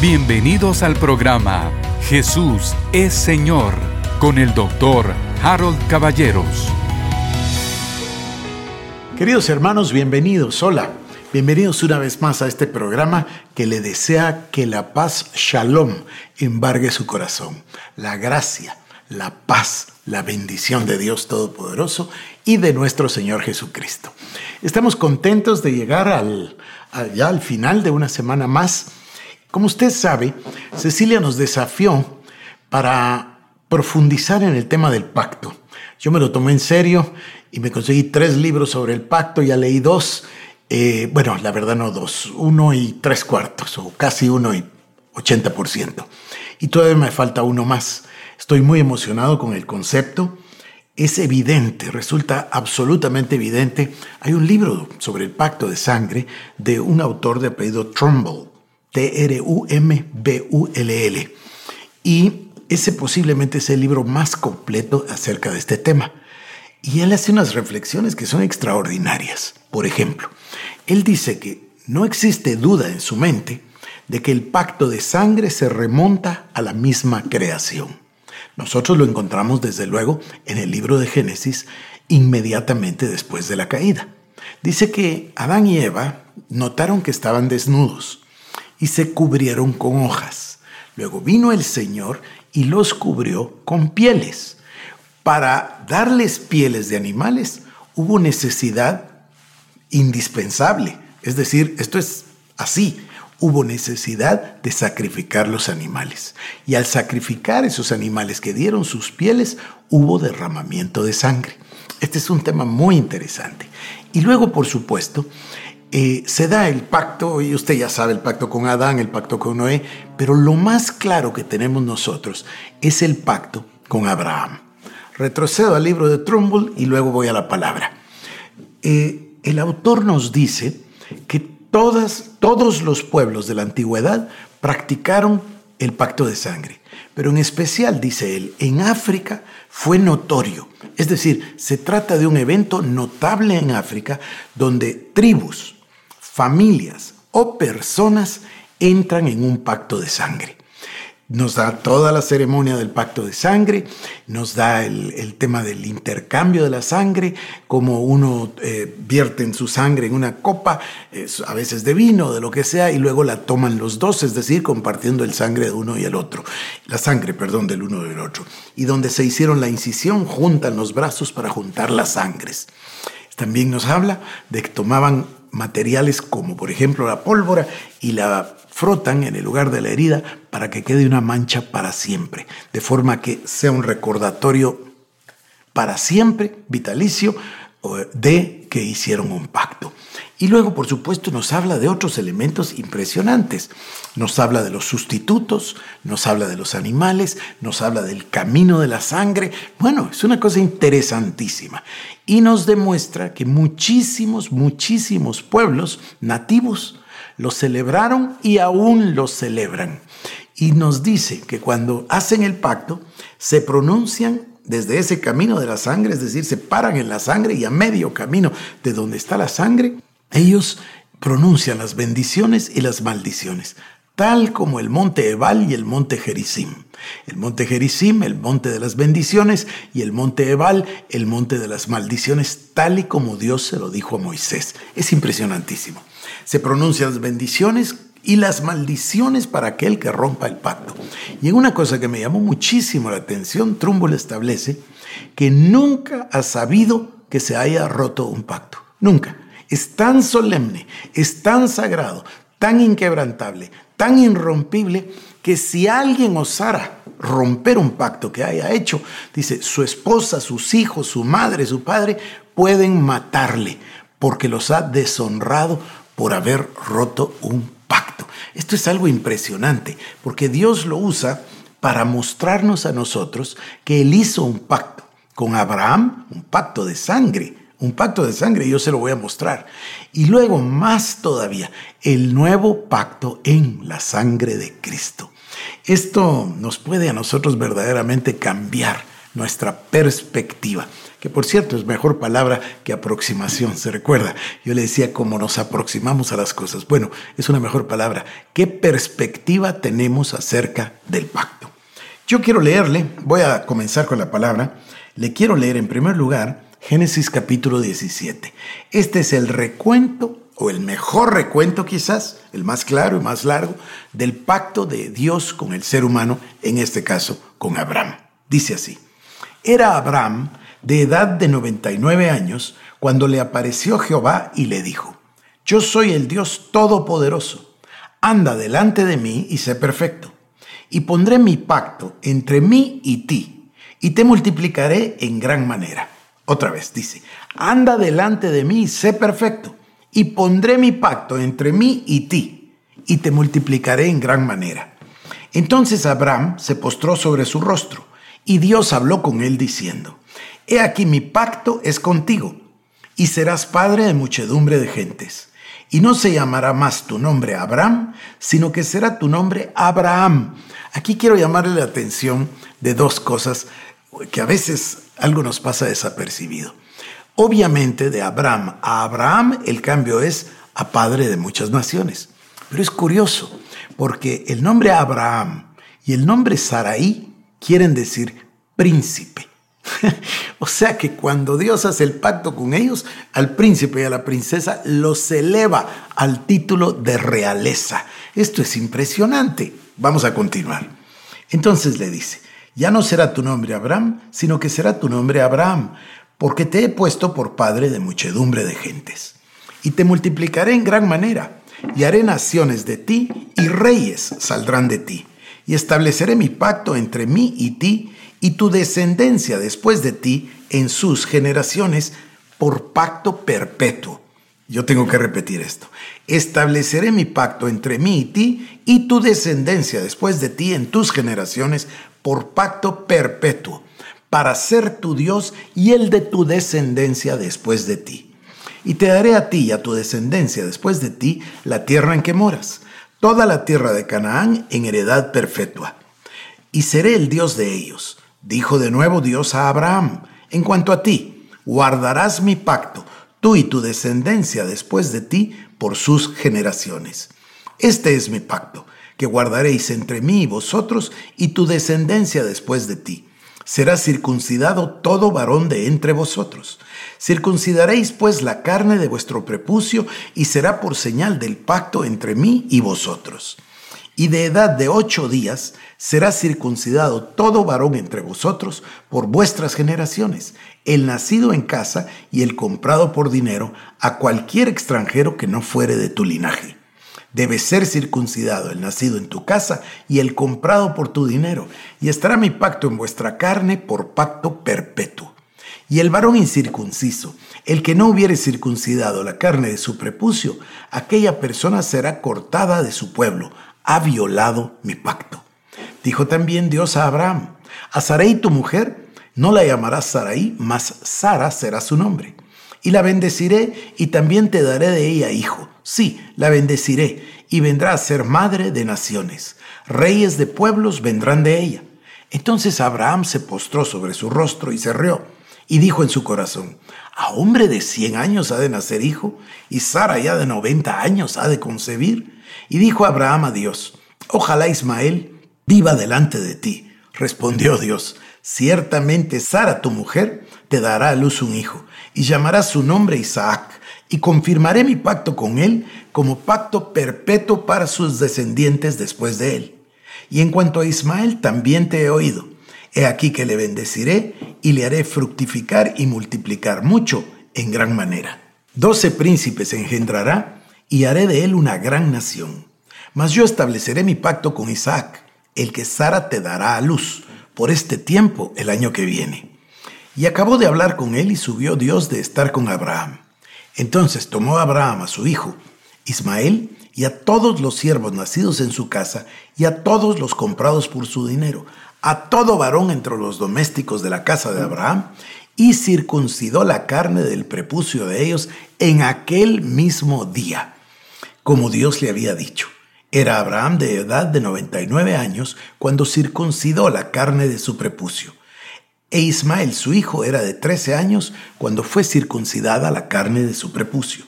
Bienvenidos al programa Jesús es Señor con el doctor Harold Caballeros. Queridos hermanos, bienvenidos. Hola. Bienvenidos una vez más a este programa que le desea que la paz shalom embargue su corazón. La gracia, la paz, la bendición de Dios Todopoderoso y de nuestro Señor Jesucristo. Estamos contentos de llegar al, ya al final de una semana más. Como usted sabe, Cecilia nos desafió para profundizar en el tema del pacto. Yo me lo tomé en serio y me conseguí tres libros sobre el pacto, ya leí dos, eh, bueno, la verdad no dos, uno y tres cuartos, o casi uno y ochenta por ciento. Y todavía me falta uno más. Estoy muy emocionado con el concepto. Es evidente, resulta absolutamente evidente. Hay un libro sobre el pacto de sangre de un autor de apellido Trumbull, T-R-U-M-B-U-L-L. Y ese posiblemente es el libro más completo acerca de este tema. Y él hace unas reflexiones que son extraordinarias. Por ejemplo, él dice que no existe duda en su mente de que el pacto de sangre se remonta a la misma creación. Nosotros lo encontramos desde luego en el libro de Génesis inmediatamente después de la caída. Dice que Adán y Eva notaron que estaban desnudos y se cubrieron con hojas. Luego vino el Señor y los cubrió con pieles. Para darles pieles de animales hubo necesidad indispensable. Es decir, esto es así. Hubo necesidad de sacrificar los animales. Y al sacrificar esos animales que dieron sus pieles, hubo derramamiento de sangre. Este es un tema muy interesante. Y luego, por supuesto, eh, se da el pacto, y usted ya sabe, el pacto con Adán, el pacto con Noé, pero lo más claro que tenemos nosotros es el pacto con Abraham. Retrocedo al libro de Trumbull y luego voy a la palabra. Eh, el autor nos dice que todas, todos los pueblos de la antigüedad practicaron el pacto de sangre, pero en especial, dice él, en África fue notorio. Es decir, se trata de un evento notable en África donde tribus, familias o personas entran en un pacto de sangre. Nos da toda la ceremonia del pacto de sangre, nos da el, tema del intercambio de la sangre, como uno eh, vierte en su sangre en una copa, a veces de vino, de lo que sea, y luego la toman los dos, es decir, compartiendo el sangre de uno y el otro, la sangre, perdón, del uno y del otro. Y donde se hicieron la incisión, juntan los brazos para juntar las sangres. También nos habla de que tomaban materiales como por ejemplo la pólvora y la frotan en el lugar de la herida para que quede una mancha para siempre, de forma que sea un recordatorio para siempre, vitalicio, de que hicieron un pacto. Y luego, por supuesto, nos habla de otros elementos impresionantes. Nos habla de los sustitutos, nos habla de los animales, nos habla del camino de la sangre. Bueno, es una cosa interesantísima. Y nos demuestra que muchísimos, muchísimos pueblos nativos lo celebraron y aún lo celebran. Y nos dice que cuando hacen el pacto, se pronuncian desde ese camino de la sangre, es decir, se paran en la sangre y a medio camino de donde está la sangre, ellos pronuncian las bendiciones y las maldiciones, tal como el monte Ebal y el monte Gerizim. El monte Gerizim, el monte de las bendiciones, y el monte Ebal, el monte de las maldiciones, tal y como Dios se lo dijo a Moisés. Es impresionantísimo. Se pronuncian las bendiciones y las maldiciones para aquel que rompa el pacto. Y en una cosa que me llamó muchísimo la atención, Trumbull establece que nunca ha sabido que se haya roto un pacto. Nunca. Es tan solemne, es tan sagrado, tan inquebrantable, tan irrompible, que si alguien osara romper un pacto que haya hecho, dice, su esposa, sus hijos, su madre, su padre, pueden matarle, porque los ha deshonrado por haber roto un pacto. Esto es algo impresionante, porque Dios lo usa para mostrarnos a nosotros que Él hizo un pacto con Abraham, un pacto de sangre, un pacto de sangre, yo se lo voy a mostrar. Y luego más todavía, el nuevo pacto en la sangre de Cristo. Esto nos puede a nosotros verdaderamente cambiar nuestra perspectiva. que por cierto es mejor palabra que aproximación, ¿se recuerda? Yo le decía cómo nos aproximamos a las cosas. Bueno, es una mejor palabra. ¿Qué perspectiva tenemos acerca del pacto? Yo quiero leerle, voy a comenzar con la palabra, le quiero leer en primer lugar Génesis capítulo 17. Este es el recuento o el mejor recuento quizás, el más claro y más largo, del pacto de Dios con el ser humano, en este caso con Abraham. Dice así, era Abraham de edad de 99 años cuando le apareció Jehová y le dijo, yo soy el Dios Todopoderoso, anda delante de mí y sé perfecto, y pondré mi pacto entre mí y ti, y te multiplicaré en gran manera. Otra vez dice, anda delante de mí sé perfecto, y pondré mi pacto entre mí y ti, y te multiplicaré en gran manera. Entonces Abraham se postró sobre su rostro, y Dios habló con él diciendo, He aquí mi pacto es contigo, y serás padre de muchedumbre de gentes. Y no se llamará más tu nombre Abraham, sino que será tu nombre Abraham. Aquí quiero llamarle la atención de dos cosas que a veces algo nos pasa desapercibido. Obviamente de Abraham a Abraham el cambio es a padre de muchas naciones. Pero es curioso, porque el nombre Abraham y el nombre Saraí quieren decir príncipe. o sea que cuando Dios hace el pacto con ellos, al príncipe y a la princesa los eleva al título de realeza. Esto es impresionante. Vamos a continuar. Entonces le dice, ya no será tu nombre Abraham, sino que será tu nombre Abraham, porque te he puesto por padre de muchedumbre de gentes. Y te multiplicaré en gran manera, y haré naciones de ti, y reyes saldrán de ti. Y estableceré mi pacto entre mí y ti, y tu descendencia después de ti en sus generaciones, por pacto perpetuo. Yo tengo que repetir esto. Estableceré mi pacto entre mí y ti, y tu descendencia después de ti en tus generaciones, por pacto perpetuo para ser tu Dios y el de tu descendencia después de ti. Y te daré a ti y a tu descendencia después de ti la tierra en que moras, toda la tierra de Canaán en heredad perpetua. Y seré el Dios de ellos. Dijo de nuevo Dios a Abraham, en cuanto a ti, guardarás mi pacto, tú y tu descendencia después de ti, por sus generaciones. Este es mi pacto, que guardaréis entre mí y vosotros y tu descendencia después de ti será circuncidado todo varón de entre vosotros. Circuncidaréis pues la carne de vuestro prepucio y será por señal del pacto entre mí y vosotros. Y de edad de ocho días será circuncidado todo varón entre vosotros por vuestras generaciones, el nacido en casa y el comprado por dinero a cualquier extranjero que no fuere de tu linaje Debe ser circuncidado el nacido en tu casa y el comprado por tu dinero, y estará mi pacto en vuestra carne por pacto perpetuo. Y el varón incircunciso, el que no hubiere circuncidado la carne de su prepucio, aquella persona será cortada de su pueblo, ha violado mi pacto. Dijo también Dios a Abraham, a Sarai tu mujer, no la llamarás Sarai, mas Sara será su nombre. Y la bendeciré y también te daré de ella hijo Sí, la bendeciré y vendrá a ser madre de naciones. Reyes de pueblos vendrán de ella. Entonces Abraham se postró sobre su rostro y se rió y dijo en su corazón, ¿a hombre de cien años ha de nacer hijo? ¿Y Sara ya de noventa años ha de concebir? Y dijo Abraham a Dios, ojalá Ismael viva delante de ti. Respondió Dios, ciertamente Sara tu mujer te dará a luz un hijo y llamará su nombre Isaac y confirmaré mi pacto con él como pacto perpetuo para sus descendientes después de él. Y en cuanto a Ismael, también te he oído. He aquí que le bendeciré y le haré fructificar y multiplicar mucho en gran manera. Doce príncipes engendrará y haré de él una gran nación. Mas yo estableceré mi pacto con Isaac, el que Sara te dará a luz, por este tiempo el año que viene. Y acabó de hablar con él y subió Dios de estar con Abraham. Entonces tomó Abraham a su hijo, Ismael, y a todos los siervos nacidos en su casa, y a todos los comprados por su dinero, a todo varón entre los domésticos de la casa de Abraham, y circuncidó la carne del prepucio de ellos en aquel mismo día, como Dios le había dicho. Era Abraham de edad de 99 años cuando circuncidó la carne de su prepucio. E Ismael su hijo era de 13 años cuando fue circuncidada la carne de su prepucio.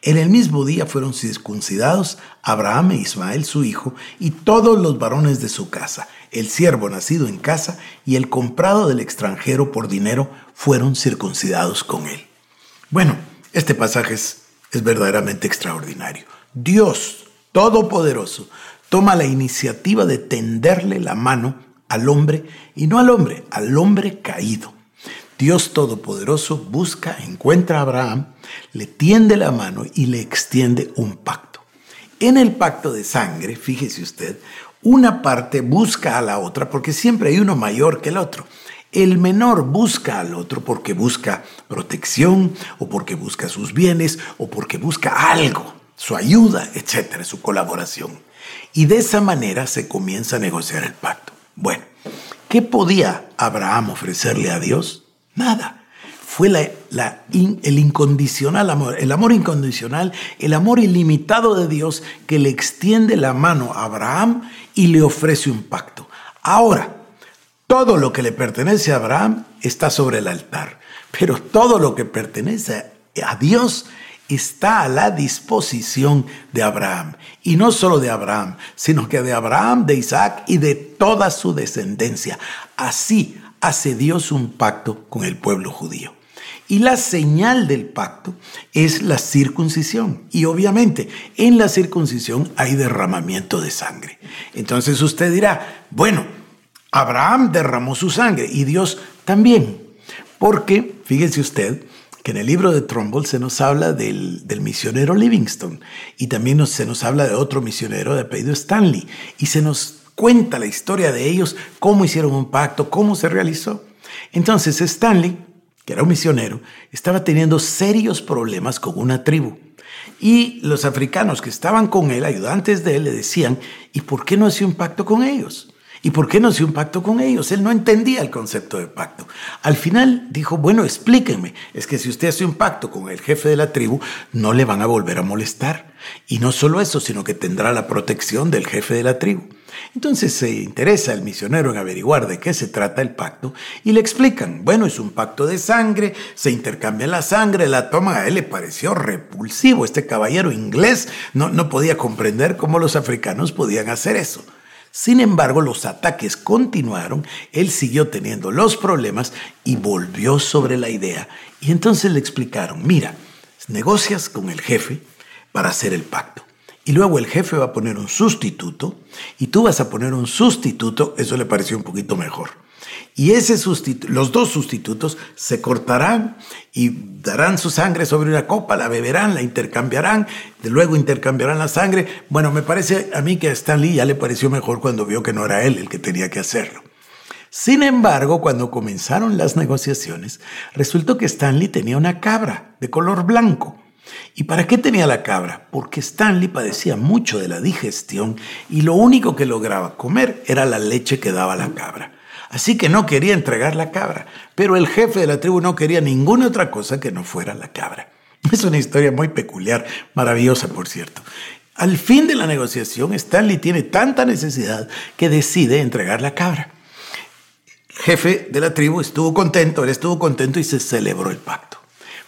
En el mismo día fueron circuncidados Abraham e Ismael su hijo y todos los varones de su casa, el siervo nacido en casa y el comprado del extranjero por dinero fueron circuncidados con él. Bueno, este pasaje es, es verdaderamente extraordinario. Dios Todopoderoso toma la iniciativa de tenderle la mano al hombre y no al hombre, al hombre caído. Dios Todopoderoso busca, encuentra a Abraham, le tiende la mano y le extiende un pacto. En el pacto de sangre, fíjese usted, una parte busca a la otra porque siempre hay uno mayor que el otro. El menor busca al otro porque busca protección o porque busca sus bienes o porque busca algo, su ayuda, etcétera, su colaboración. Y de esa manera se comienza a negociar el pacto. Bueno, ¿qué podía Abraham ofrecerle a Dios? Nada. Fue el incondicional amor, el amor incondicional, el amor ilimitado de Dios que le extiende la mano a Abraham y le ofrece un pacto. Ahora, todo lo que le pertenece a Abraham está sobre el altar, pero todo lo que pertenece a Dios está a la disposición de Abraham. Y no solo de Abraham, sino que de Abraham, de Isaac y de toda su descendencia. Así hace Dios un pacto con el pueblo judío. Y la señal del pacto es la circuncisión. Y obviamente en la circuncisión hay derramamiento de sangre. Entonces usted dirá, bueno, Abraham derramó su sangre y Dios también. Porque, fíjese usted, que en el libro de Trumbull se nos habla del, misionero Livingston y también se nos habla de otro misionero de apellido Stanley y se nos cuenta la historia de ellos, cómo hicieron un pacto, cómo se realizó. Entonces Stanley, que era un misionero, estaba teniendo serios problemas con una tribu. Y los africanos que estaban con él, ayudantes de él, le decían, ¿y por qué no hacía un pacto con ellos? ¿Y por qué no hacía un pacto con ellos? Él no entendía el concepto de pacto. Al final dijo, bueno, explíquenme, es que si usted hace un pacto con el jefe de la tribu, no le van a volver a molestar. Y no solo eso, sino que tendrá la protección del jefe de la tribu. Entonces se interesa el misionero en averiguar de qué se trata el pacto y le explican, bueno, es un pacto de sangre, se intercambia la sangre, la toma, a él le pareció repulsivo, este caballero inglés no, no podía comprender cómo los africanos podían hacer eso. Sin embargo, los ataques continuaron, él siguió teniendo los problemas y volvió sobre la idea. Y entonces le explicaron, mira, negocias con el jefe para hacer el pacto. Y luego el jefe va a poner un sustituto y tú vas a poner un sustituto, eso le pareció un poquito mejor. Y ese los dos sustitutos se cortarán y darán su sangre sobre una copa, la beberán, la intercambiarán, luego intercambiarán la sangre. Bueno, me parece a mí que a Stanley ya le pareció mejor cuando vio que no era él el que tenía que hacerlo. Sin embargo, cuando comenzaron las negociaciones, resultó que Stanley tenía una cabra de color blanco ¿Y para qué tenía la cabra? Porque Stanley padecía mucho de la digestión y lo único que lograba comer era la leche que daba la cabra. Así que no quería entregar la cabra, pero el jefe de la tribu no quería ninguna otra cosa que no fuera la cabra. Es una historia muy peculiar, maravillosa por cierto. Al fin de la negociación, Stanley tiene tanta necesidad que decide entregar la cabra. El jefe de la tribu estuvo contento, él estuvo contento y se celebró el pacto.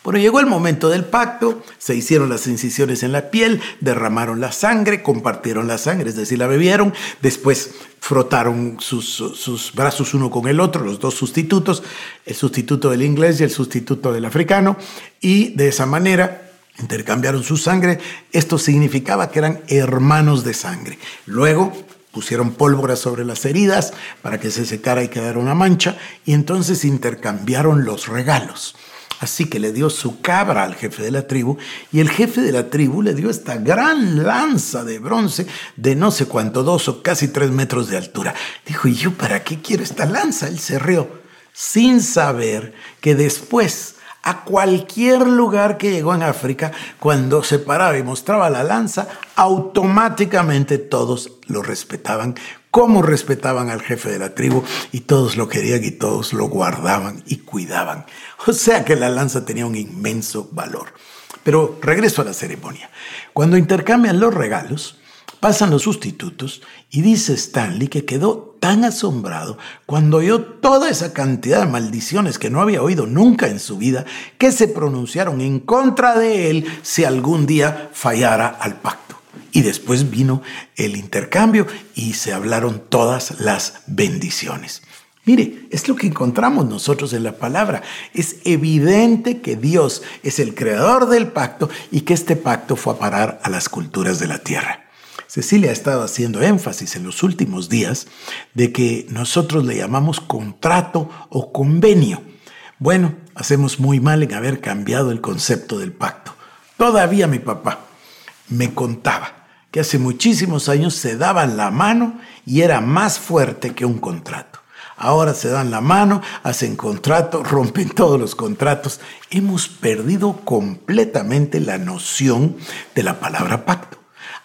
Bueno, llegó el momento del pacto, se hicieron las incisiones en la piel, derramaron la sangre, compartieron la sangre, es decir, la bebieron, después frotaron sus, sus, brazos uno con el otro, los dos sustitutos, el sustituto del inglés y el sustituto del africano, y de esa manera intercambiaron su sangre. Esto significaba que eran hermanos de sangre. Luego pusieron pólvora sobre las heridas para que se secara y quedara una mancha, y entonces intercambiaron los regalos. Así que le dio su cabra al jefe de la tribu y el jefe de la tribu le dio esta gran lanza de bronce de no sé cuánto, dos o casi tres metros de altura. Dijo, ¿y yo para qué quiero esta lanza? Él se rió, sin saber que después a cualquier lugar que llegó en África, cuando se paraba y mostraba la lanza, automáticamente todos lo respetaban, como respetaban al jefe de la tribu, y todos lo querían y todos lo guardaban y cuidaban. O sea que la lanza tenía un inmenso valor. Pero regreso a la ceremonia. Cuando intercambian los regalos, pasan los sustitutos y dice Stanley que quedó tan asombrado cuando oyó toda esa cantidad de maldiciones que no había oído nunca en su vida, que se pronunciaron en contra de él si algún día fallara al pacto. Y después vino el intercambio y se hablaron todas las bendiciones. Mire, es lo que encontramos nosotros en la palabra. Es evidente que Dios es el creador del pacto y que este pacto fue a parar a las culturas de la tierra. Cecilia ha estado haciendo énfasis en los últimos días de que nosotros le llamamos contrato o convenio. Bueno, hacemos muy mal en haber cambiado el concepto del pacto. Todavía mi papá me contaba que hace muchísimos años se daban la mano y era más fuerte que un contrato. Ahora se dan la mano, hacen contrato, rompen todos los contratos. Hemos perdido completamente la noción de la palabra pacto.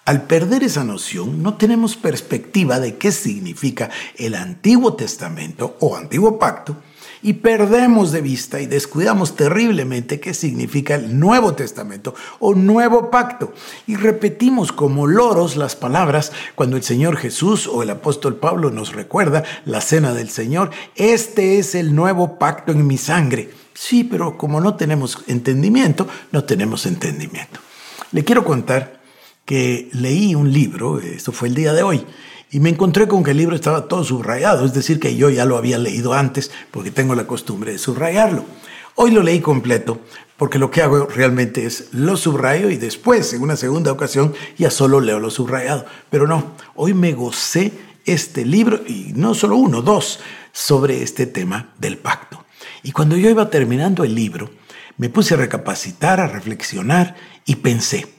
Al perder esa noción, no tenemos perspectiva de qué significa el Antiguo Testamento o Antiguo Pacto y perdemos de vista y descuidamos terriblemente qué significa el Nuevo Testamento o Nuevo Pacto. Y repetimos como loros las palabras cuando el Señor Jesús o el apóstol Pablo nos recuerda la cena del Señor. Este es el nuevo pacto en mi sangre. Sí, pero como no tenemos entendimiento, no tenemos entendimiento. Le quiero contar que leí un libro, esto fue el día de hoy, y me encontré con que el libro estaba todo subrayado, es decir, que yo ya lo había leído antes porque tengo la costumbre de subrayarlo. Hoy lo leí completo porque lo que hago realmente es lo subrayo y después, en una segunda ocasión, ya solo leo lo subrayado. Pero no, hoy me gocé este libro, y no solo uno, dos, sobre este tema del pacto. Y cuando yo iba terminando el libro, me puse a recapacitar, a reflexionar y pensé,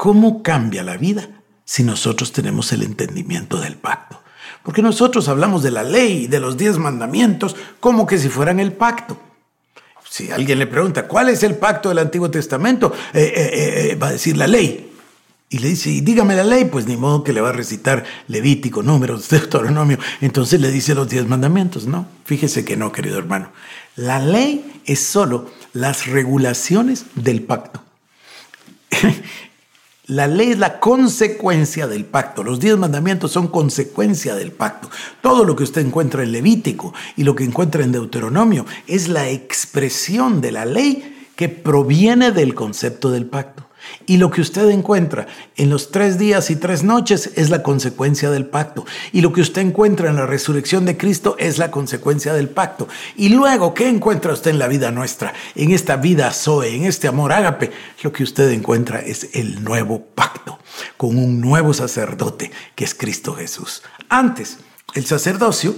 ¿Cómo cambia la vida si nosotros tenemos el entendimiento del pacto? Porque nosotros hablamos de la ley, de los diez mandamientos, como que si fueran el pacto. Si alguien le pregunta, ¿cuál es el pacto del Antiguo Testamento? Eh, eh, eh, va a decir la ley. Y le dice, dígame la ley, pues ni modo que le va a recitar Levítico, Números, Deuteronomio. Entonces le dice los diez mandamientos. No, fíjese que no, querido hermano. La ley es solo las regulaciones del pacto. La ley es la consecuencia del pacto. Los diez mandamientos son consecuencia del pacto. Todo lo que usted encuentra en Levítico y lo que encuentra en Deuteronomio es la expresión de la ley que proviene del concepto del pacto. Y lo que usted encuentra en los tres días y tres noches es la consecuencia del pacto. Y lo que usted encuentra en la resurrección de Cristo es la consecuencia del pacto. Y luego, ¿qué encuentra usted en la vida nuestra? En esta vida Zoe, en este amor ágape, lo que usted encuentra es el nuevo pacto, con un nuevo sacerdote que es Cristo Jesús. Antes, el sacerdocio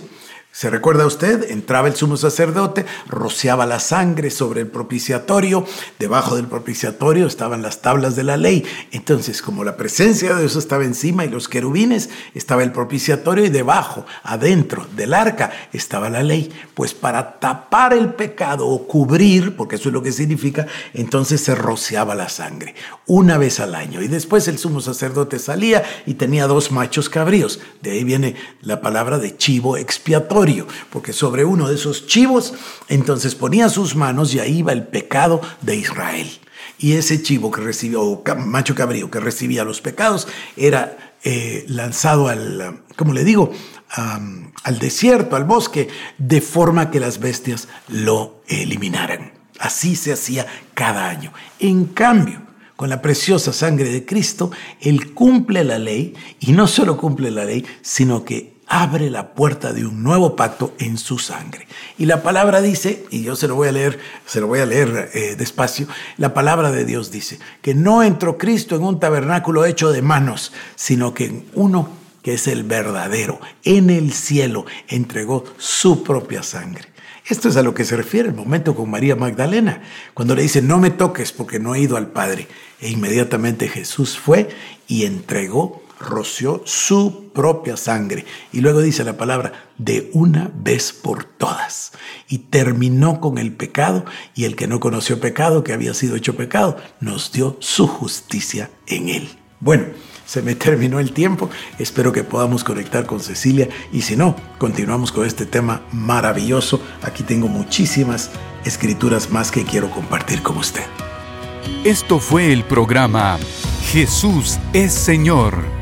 ¿Se recuerda usted? Entraba el sumo sacerdote, rociaba la sangre sobre el propiciatorio, debajo del propiciatorio estaban las tablas de la ley. Entonces, como la presencia de Dios estaba encima y los querubines, estaba el propiciatorio y debajo, adentro del arca, estaba la ley. Pues para tapar el pecado o cubrir, porque eso es lo que significa, entonces se rociaba la sangre una vez al año. Y después el sumo sacerdote salía y tenía dos machos cabríos. De ahí viene la palabra de chivo expiatorio porque sobre uno de esos chivos entonces ponía sus manos y ahí iba el pecado de Israel. Y ese chivo que recibió, o macho cabrío que recibía los pecados, era eh, lanzado al, como le digo, al desierto, al bosque, de forma que las bestias lo eliminaran. Así se hacía cada año. En cambio, con la preciosa sangre de Cristo, Él cumple la ley y no solo cumple la ley, sino que abre la puerta de un nuevo pacto en su sangre. Y la palabra dice, y yo se lo voy a leer, se lo voy a leer eh, despacio, la palabra de Dios dice que no entró Cristo en un tabernáculo hecho de manos, sino que en uno que es el verdadero, en el cielo, entregó su propia sangre. Esto es a lo que se refiere el momento con María Magdalena, cuando le dice, no me toques porque no he ido al Padre. E inmediatamente Jesús fue y entregó roció su propia sangre. Y luego dice la palabra, de una vez por todas. Y terminó con el pecado y el que no conoció pecado, que había sido hecho pecado, nos dio su justicia en él. Bueno, se me terminó el tiempo. Espero que podamos conectar con Cecilia y si no, continuamos con este tema maravilloso. Aquí tengo muchísimas escrituras más que quiero compartir con usted. Esto fue el programa Jesús es Señor